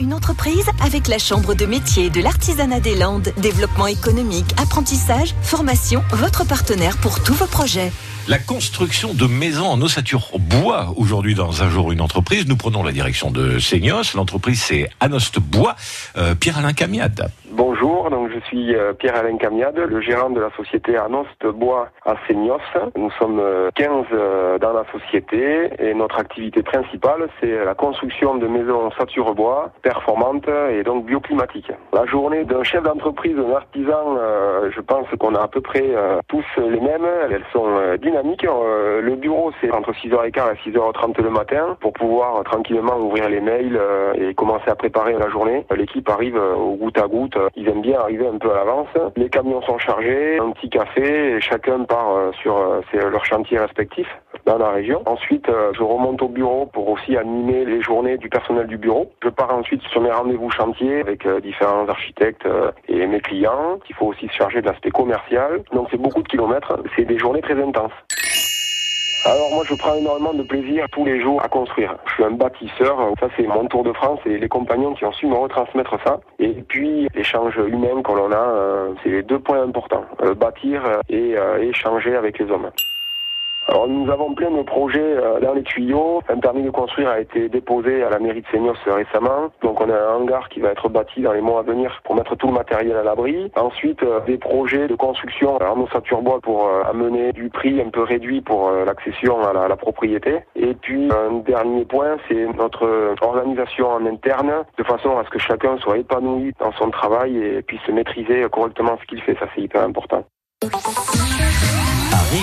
une entreprise avec la Chambre de métier de l'artisanat des Landes. Développement économique, apprentissage, formation, votre partenaire pour tous vos projets. La construction de maisons en ossature bois aujourd'hui dans un jour une entreprise. Nous prenons la direction de Seignos. L'entreprise c'est Anost Bois. Euh, Pierre-Alain Camiade. Bonjour, donc je suis euh, Pierre-Alain Camiade, le gérant de la société Anost Bois à Seignos. Nous sommes 15 euh, dans la société et notre activité principale c'est la construction de maisons en ossature bois performantes et donc bioclimatiques. La journée d'un chef d'entreprise, d'un artisan, je pense qu'on a à peu près tous les mêmes. Elles sont dynamiques. Le bureau c'est entre 6h15 et 6h30 le matin pour pouvoir tranquillement ouvrir les mails et commencer à préparer la journée. L'équipe arrive au goutte à goutte ils aiment bien arriver un peu à l'avance. Les camions sont chargés, un petit café, et chacun part euh, sur euh, leur chantier respectif dans la région. Ensuite, euh, je remonte au bureau pour aussi animer les journées du personnel du bureau. Je pars ensuite sur mes rendez-vous chantiers avec différents architectes et mes clients. Il faut aussi se charger de l'aspect commercial. Donc c'est beaucoup de kilomètres. C'est des journées très intenses. Alors moi je prends énormément de plaisir tous les jours à construire. Je suis un bâtisseur, ça c'est mon tour de France et les compagnons qui ont su me retransmettre ça. Et puis l'échange humain que l'on a, euh, c'est les deux points importants. Euh, bâtir et euh, échanger avec les hommes. Alors nous avons plein de projets euh, dans les tuyaux. Un permis de construire a été déposé à la mairie de Seignos récemment. Donc on a un hangar qui va être bâti dans les mois à venir pour mettre tout le matériel à l'abri. Ensuite euh, des projets de construction en ossature bois pour euh, amener du prix un peu réduit pour l'accession à la, propriété. Et puis un dernier point, c'est notre organisation en interne de façon à ce que chacun soit épanoui dans son travail et puisse maîtriser correctement ce qu'il fait. Ça c'est hyper important